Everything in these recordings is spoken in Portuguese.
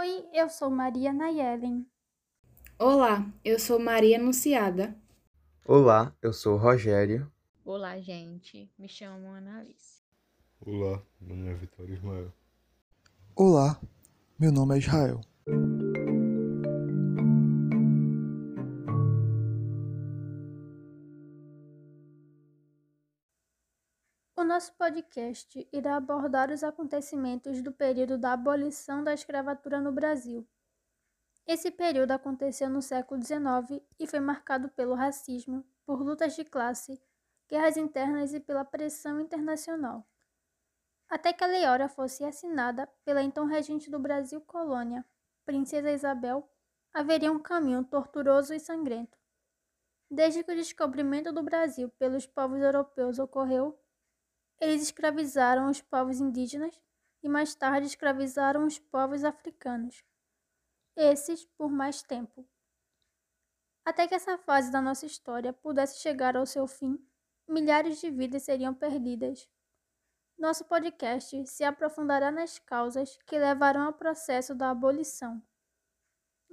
Oi, eu sou Maria Nayelen. Olá, eu sou Maria Anunciada. Olá, eu sou Rogério. Olá, gente. Me chamo Annalise. Olá, meu nome é Vitória Ismael. Olá, meu nome é Israel. Nosso podcast irá abordar os acontecimentos do período da abolição da escravatura no Brasil. Esse período aconteceu no século XIX e foi marcado pelo racismo, por lutas de classe, guerras internas e pela pressão internacional. Até que a Lei Áurea fosse assinada pela então regente do Brasil Colônia, Princesa Isabel, haveria um caminho torturoso e sangrento. Desde que o descobrimento do Brasil pelos povos europeus ocorreu, eles escravizaram os povos indígenas e mais tarde escravizaram os povos africanos. Esses por mais tempo. Até que essa fase da nossa história pudesse chegar ao seu fim, milhares de vidas seriam perdidas. Nosso podcast se aprofundará nas causas que levaram ao processo da abolição,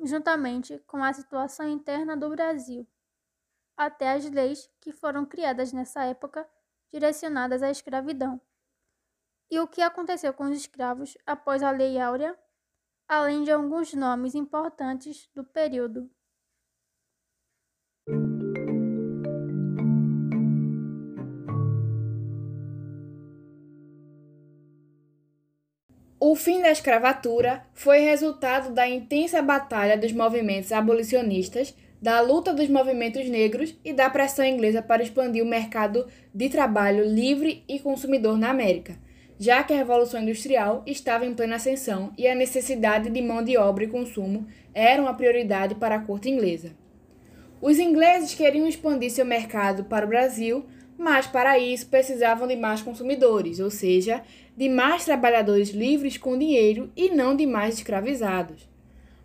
juntamente com a situação interna do Brasil, até as leis que foram criadas nessa época direcionadas à escravidão. E o que aconteceu com os escravos após a Lei Áurea, além de alguns nomes importantes do período. O fim da escravatura foi resultado da intensa batalha dos movimentos abolicionistas da luta dos movimentos negros e da pressão inglesa para expandir o mercado de trabalho livre e consumidor na América, já que a Revolução Industrial estava em plena ascensão e a necessidade de mão de obra e consumo era uma prioridade para a corte inglesa. Os ingleses queriam expandir seu mercado para o Brasil, mas para isso precisavam de mais consumidores, ou seja, de mais trabalhadores livres com dinheiro e não de mais escravizados.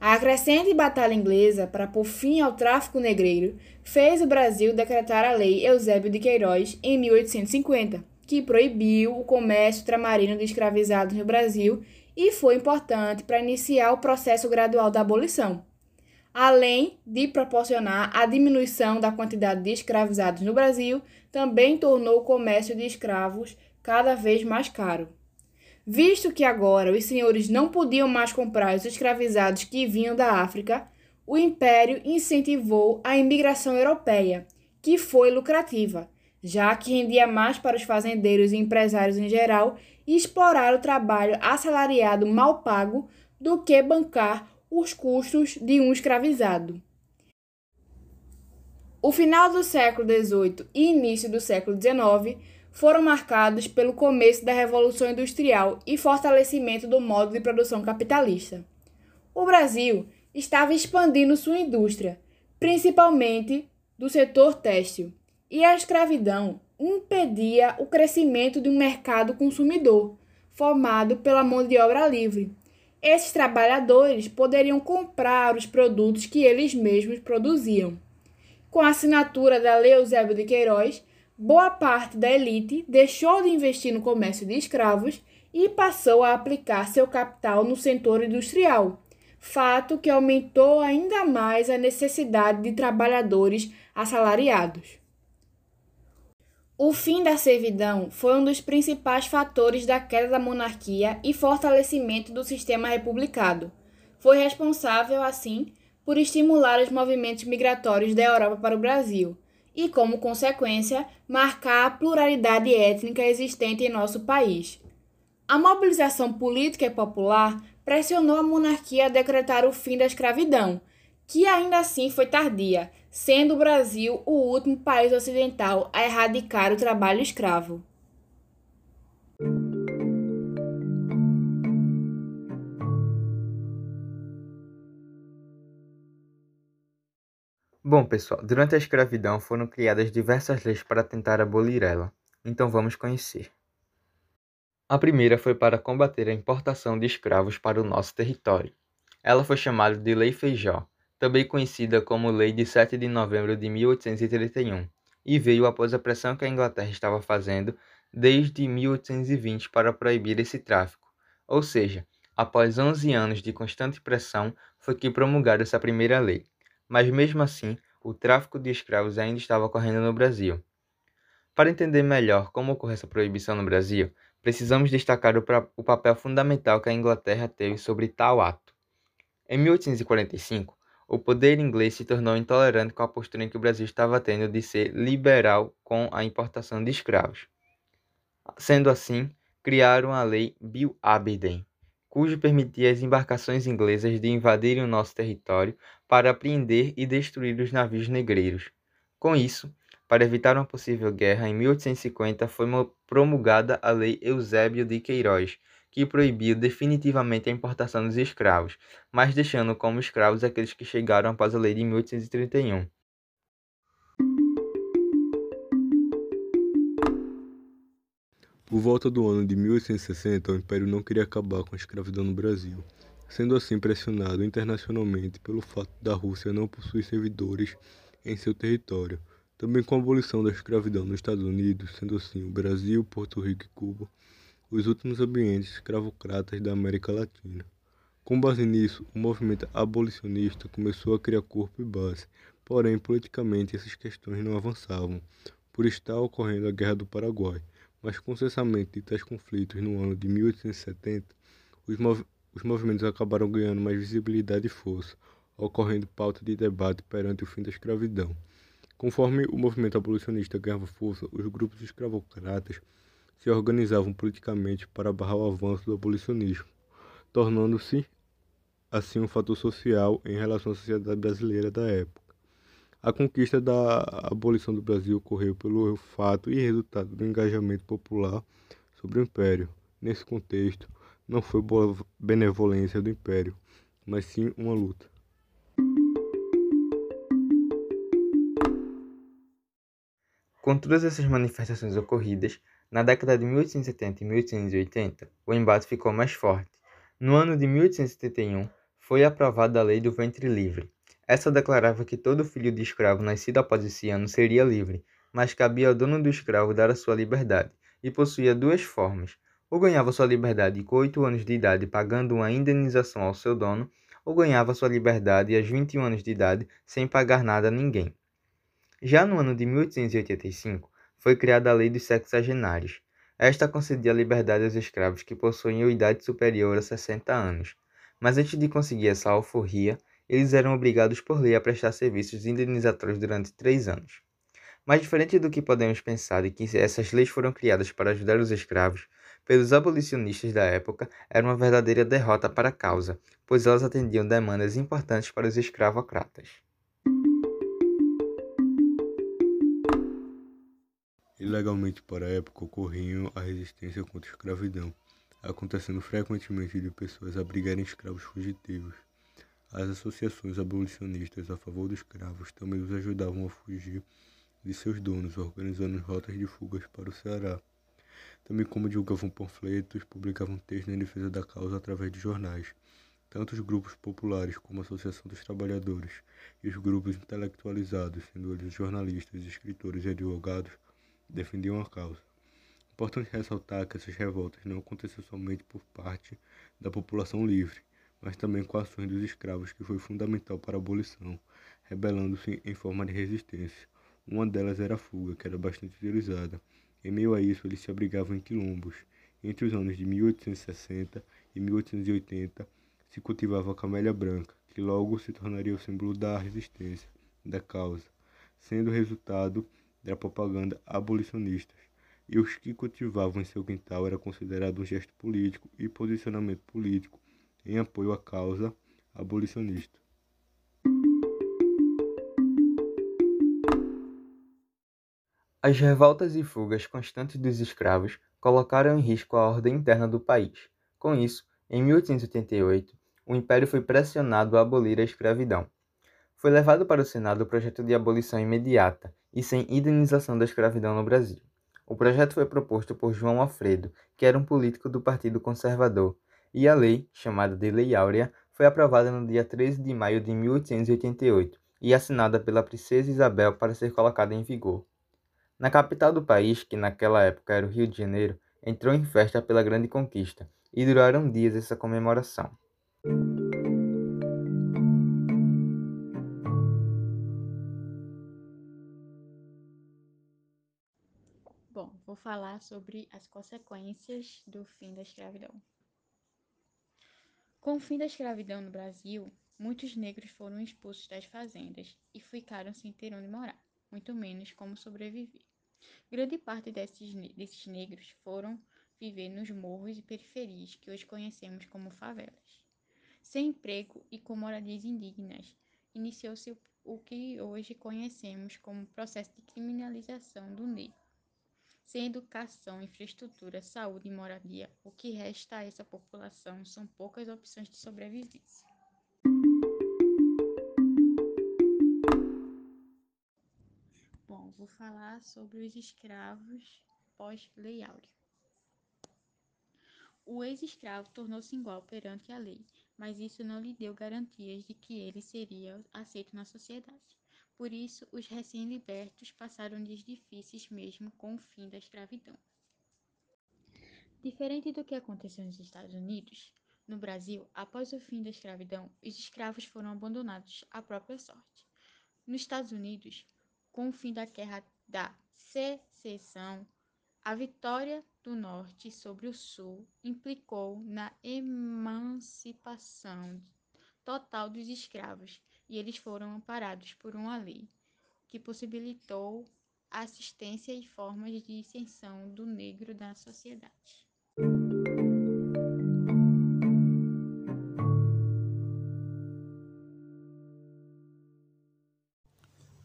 A crescente batalha inglesa para pôr fim ao tráfico negreiro fez o Brasil decretar a Lei Eusébio de Queiroz em 1850, que proibiu o comércio tramarino de escravizados no Brasil e foi importante para iniciar o processo gradual da abolição. Além de proporcionar a diminuição da quantidade de escravizados no Brasil, também tornou o comércio de escravos cada vez mais caro. Visto que agora os senhores não podiam mais comprar os escravizados que vinham da África, o império incentivou a imigração europeia, que foi lucrativa, já que rendia mais para os fazendeiros e empresários em geral explorar o trabalho assalariado mal pago do que bancar os custos de um escravizado. O final do século XVIII e início do século XIX foram marcados pelo começo da Revolução Industrial e fortalecimento do modo de produção capitalista. O Brasil estava expandindo sua indústria, principalmente do setor têxtil, e a escravidão impedia o crescimento de um mercado consumidor, formado pela mão de obra livre. Esses trabalhadores poderiam comprar os produtos que eles mesmos produziam. Com a assinatura da Lei Eusébio de Queiroz, boa parte da elite deixou de investir no comércio de escravos e passou a aplicar seu capital no setor industrial, fato que aumentou ainda mais a necessidade de trabalhadores assalariados. O fim da servidão foi um dos principais fatores da queda da monarquia e fortalecimento do sistema republicano. Foi responsável, assim, por estimular os movimentos migratórios da Europa para o Brasil, e, como consequência, marcar a pluralidade étnica existente em nosso país. A mobilização política e popular pressionou a monarquia a decretar o fim da escravidão, que ainda assim foi tardia, sendo o Brasil o último país ocidental a erradicar o trabalho escravo. Bom, pessoal, durante a escravidão foram criadas diversas leis para tentar abolir ela. Então vamos conhecer. A primeira foi para combater a importação de escravos para o nosso território. Ela foi chamada de Lei Feijó, também conhecida como Lei de 7 de novembro de 1831, e veio após a pressão que a Inglaterra estava fazendo desde 1820 para proibir esse tráfico. Ou seja, Após 11 anos de constante pressão, foi que promulgaram essa primeira lei. Mas mesmo assim, o tráfico de escravos ainda estava ocorrendo no Brasil. Para entender melhor como ocorreu essa proibição no Brasil, precisamos destacar o, o papel fundamental que a Inglaterra teve sobre tal ato. Em 1845, o poder inglês se tornou intolerante com a postura em que o Brasil estava tendo de ser liberal com a importação de escravos. Sendo assim, criaram a Lei Bill Aberdeen, cujo permitia às embarcações inglesas de invadirem o nosso território para apreender e destruir os navios negreiros. Com isso, para evitar uma possível guerra, em 1850 foi promulgada a Lei Eusébio de Queiroz, que proibiu definitivamente a importação dos escravos, mas deixando como escravos aqueles que chegaram após a lei de 1831. Por volta do ano de 1860, o Império não queria acabar com a escravidão no Brasil, sendo assim pressionado internacionalmente pelo fato da Rússia não possuir servidores em seu território, também com a abolição da escravidão nos Estados Unidos, sendo assim o Brasil, Porto Rico e Cuba os últimos ambientes escravocratas da América Latina. Com base nisso, o movimento abolicionista começou a criar corpo e base, porém politicamente essas questões não avançavam, por estar ocorrendo a Guerra do Paraguai mas com o cessamento de tais conflitos no ano de 1870, os, mov os movimentos acabaram ganhando mais visibilidade e força, ocorrendo pauta de debate perante o fim da escravidão. Conforme o movimento abolicionista ganhava força, os grupos escravocratas se organizavam politicamente para barrar o avanço do abolicionismo, tornando-se assim um fator social em relação à sociedade brasileira da época. A conquista da abolição do Brasil ocorreu pelo fato e resultado do engajamento popular sobre o Império. Nesse contexto, não foi boa benevolência do Império, mas sim uma luta. Com todas essas manifestações ocorridas, na década de 1870 e 1880, o embate ficou mais forte. No ano de 1871, foi aprovada a Lei do Ventre Livre, essa declarava que todo filho de escravo nascido após esse ano seria livre, mas cabia ao dono do escravo dar a sua liberdade, e possuía duas formas: ou ganhava sua liberdade com 8 anos de idade pagando uma indenização ao seu dono, ou ganhava sua liberdade aos 21 anos de idade sem pagar nada a ninguém. Já no ano de 1885, foi criada a Lei dos Sexagenários. Esta concedia liberdade aos escravos que possuíam idade superior a 60 anos. Mas antes de conseguir essa alforria, eles eram obrigados por lei a prestar serviços indenizatórios durante três anos. Mas diferente do que podemos pensar de que essas leis foram criadas para ajudar os escravos, pelos abolicionistas da época era uma verdadeira derrota para a causa, pois elas atendiam demandas importantes para os escravocratas. Ilegalmente para a época ocorriam a resistência contra a escravidão, acontecendo frequentemente de pessoas abrigarem escravos fugitivos. As associações abolicionistas a favor dos escravos também os ajudavam a fugir de seus donos, organizando rotas de fugas para o Ceará. Também como divulgavam panfletos, publicavam textos em defesa da causa através de jornais. Tanto os grupos populares como a Associação dos Trabalhadores e os grupos intelectualizados, sendo eles jornalistas, escritores e advogados, defendiam a causa. Importante ressaltar que essas revoltas não aconteceram somente por parte da população livre, mas também com ações dos escravos, que foi fundamental para a abolição, rebelando-se em forma de resistência. Uma delas era a fuga, que era bastante utilizada. Em meio a isso, eles se abrigavam em quilombos. Entre os anos de 1860 e 1880, se cultivava a camélia branca, que logo se tornaria o símbolo da resistência, da causa, sendo resultado da propaganda abolicionista. E os que cultivavam em seu quintal era considerado um gesto político e posicionamento político em apoio à causa abolicionista. As revoltas e fugas constantes dos escravos colocaram em risco a ordem interna do país. Com isso, em 1888, o Império foi pressionado a abolir a escravidão. Foi levado para o Senado o projeto de abolição imediata e sem indenização da escravidão no Brasil. O projeto foi proposto por João Alfredo, que era um político do Partido Conservador, e a lei, chamada de Lei Áurea, foi aprovada no dia 13 de maio de 1888 e assinada pela princesa Isabel para ser colocada em vigor. Na capital do país, que naquela época era o Rio de Janeiro, entrou em festa pela grande conquista, e duraram dias essa comemoração. Bom, vou falar sobre as consequências do fim da escravidão. Com o fim da escravidão no Brasil, muitos negros foram expulsos das fazendas e ficaram sem ter onde morar, muito menos como sobreviver. Grande parte desses, desses negros foram viver nos morros e periferias que hoje conhecemos como favelas. Sem emprego e com moradias indignas, iniciou-se o que hoje conhecemos como processo de criminalização do negro. Sem educação, infraestrutura, saúde e moradia, o que resta a essa população são poucas opções de sobrevivência. Bom, vou falar sobre os escravos pós-Lei Áurea. O ex-escravo tornou-se igual perante a lei, mas isso não lhe deu garantias de que ele seria aceito na sociedade. Por isso, os recém-libertos passaram dias difíceis mesmo com o fim da escravidão. Diferente do que aconteceu nos Estados Unidos, no Brasil, após o fim da escravidão, os escravos foram abandonados à própria sorte. Nos Estados Unidos, com o fim da Guerra da Secessão, a vitória do Norte sobre o Sul implicou na emancipação total dos escravos e eles foram amparados por uma lei que possibilitou a assistência e formas de inserção do negro na sociedade.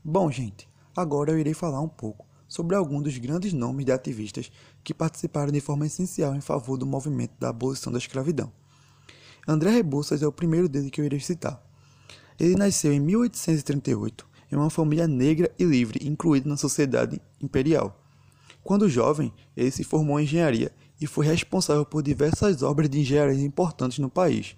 Bom, gente, agora eu irei falar um pouco sobre alguns dos grandes nomes de ativistas que participaram de forma essencial em favor do movimento da abolição da escravidão. André Rebouças é o primeiro dele que eu irei citar. Ele nasceu em 1838 em uma família negra e livre, incluída na sociedade imperial. Quando jovem, ele se formou em engenharia e foi responsável por diversas obras de engenharia importantes no país.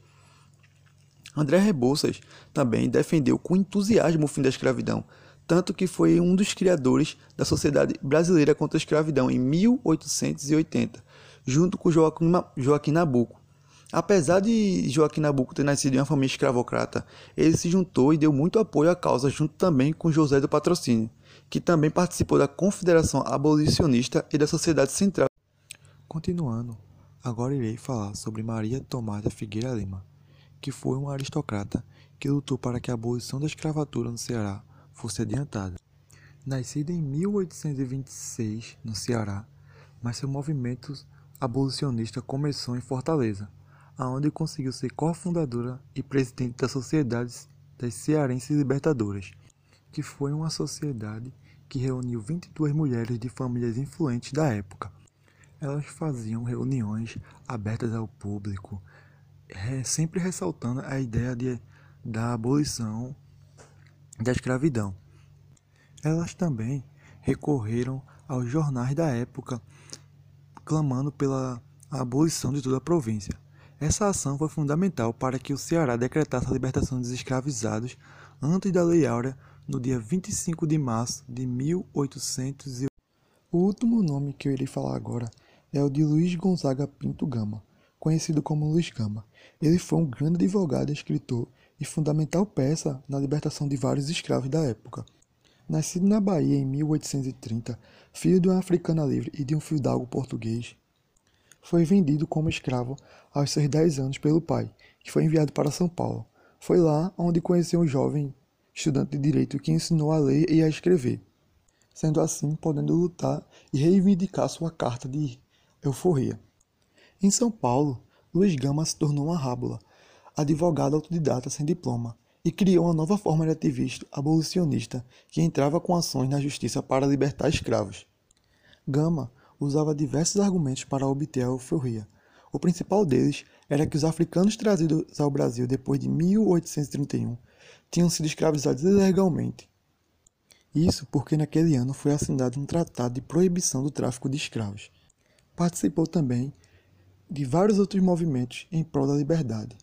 André Rebouças também defendeu com entusiasmo o fim da escravidão, tanto que foi um dos criadores da Sociedade Brasileira contra a Escravidão em 1880, junto com Joaquim Nabuco. Apesar de Joaquim Nabuco ter nascido em uma família escravocrata, ele se juntou e deu muito apoio à causa junto também com José do Patrocínio, que também participou da Confederação Abolicionista e da Sociedade Central. Continuando, agora irei falar sobre Maria Tomada Figueira Lima, que foi uma aristocrata que lutou para que a abolição da escravatura no Ceará fosse adiantada. Nascida em 1826 no Ceará, mas seu movimento abolicionista começou em Fortaleza aonde conseguiu ser cofundadora e presidente da Sociedade das Cearenses Libertadoras, que foi uma sociedade que reuniu 22 mulheres de famílias influentes da época. Elas faziam reuniões abertas ao público, sempre ressaltando a ideia de, da abolição da escravidão. Elas também recorreram aos jornais da época, clamando pela abolição de toda a província. Essa ação foi fundamental para que o Ceará decretasse a libertação dos escravizados antes da Lei Áurea no dia 25 de março de 1800. O último nome que eu irei falar agora é o de Luiz Gonzaga Pinto Gama, conhecido como Luiz Gama. Ele foi um grande advogado escritor e fundamental peça na libertação de vários escravos da época. Nascido na Bahia em 1830, filho de uma africana livre e de um fidalgo português, foi vendido como escravo aos seus 10 anos pelo pai, que foi enviado para São Paulo. Foi lá onde conheceu um jovem estudante de direito que ensinou a ler e a escrever, sendo assim podendo lutar e reivindicar sua carta de euforia. Em São Paulo, Luiz Gama se tornou uma rábula, advogado autodidata sem diploma, e criou uma nova forma de ativista abolicionista que entrava com ações na justiça para libertar escravos. Gama usava diversos argumentos para obter a euforia. O principal deles era que os africanos trazidos ao Brasil depois de 1831 tinham sido escravizados ilegalmente. Isso porque naquele ano foi assinado um tratado de proibição do tráfico de escravos. Participou também de vários outros movimentos em prol da liberdade.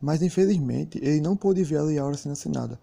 Mas infelizmente ele não pôde ver a Lei Áurea sendo assinada,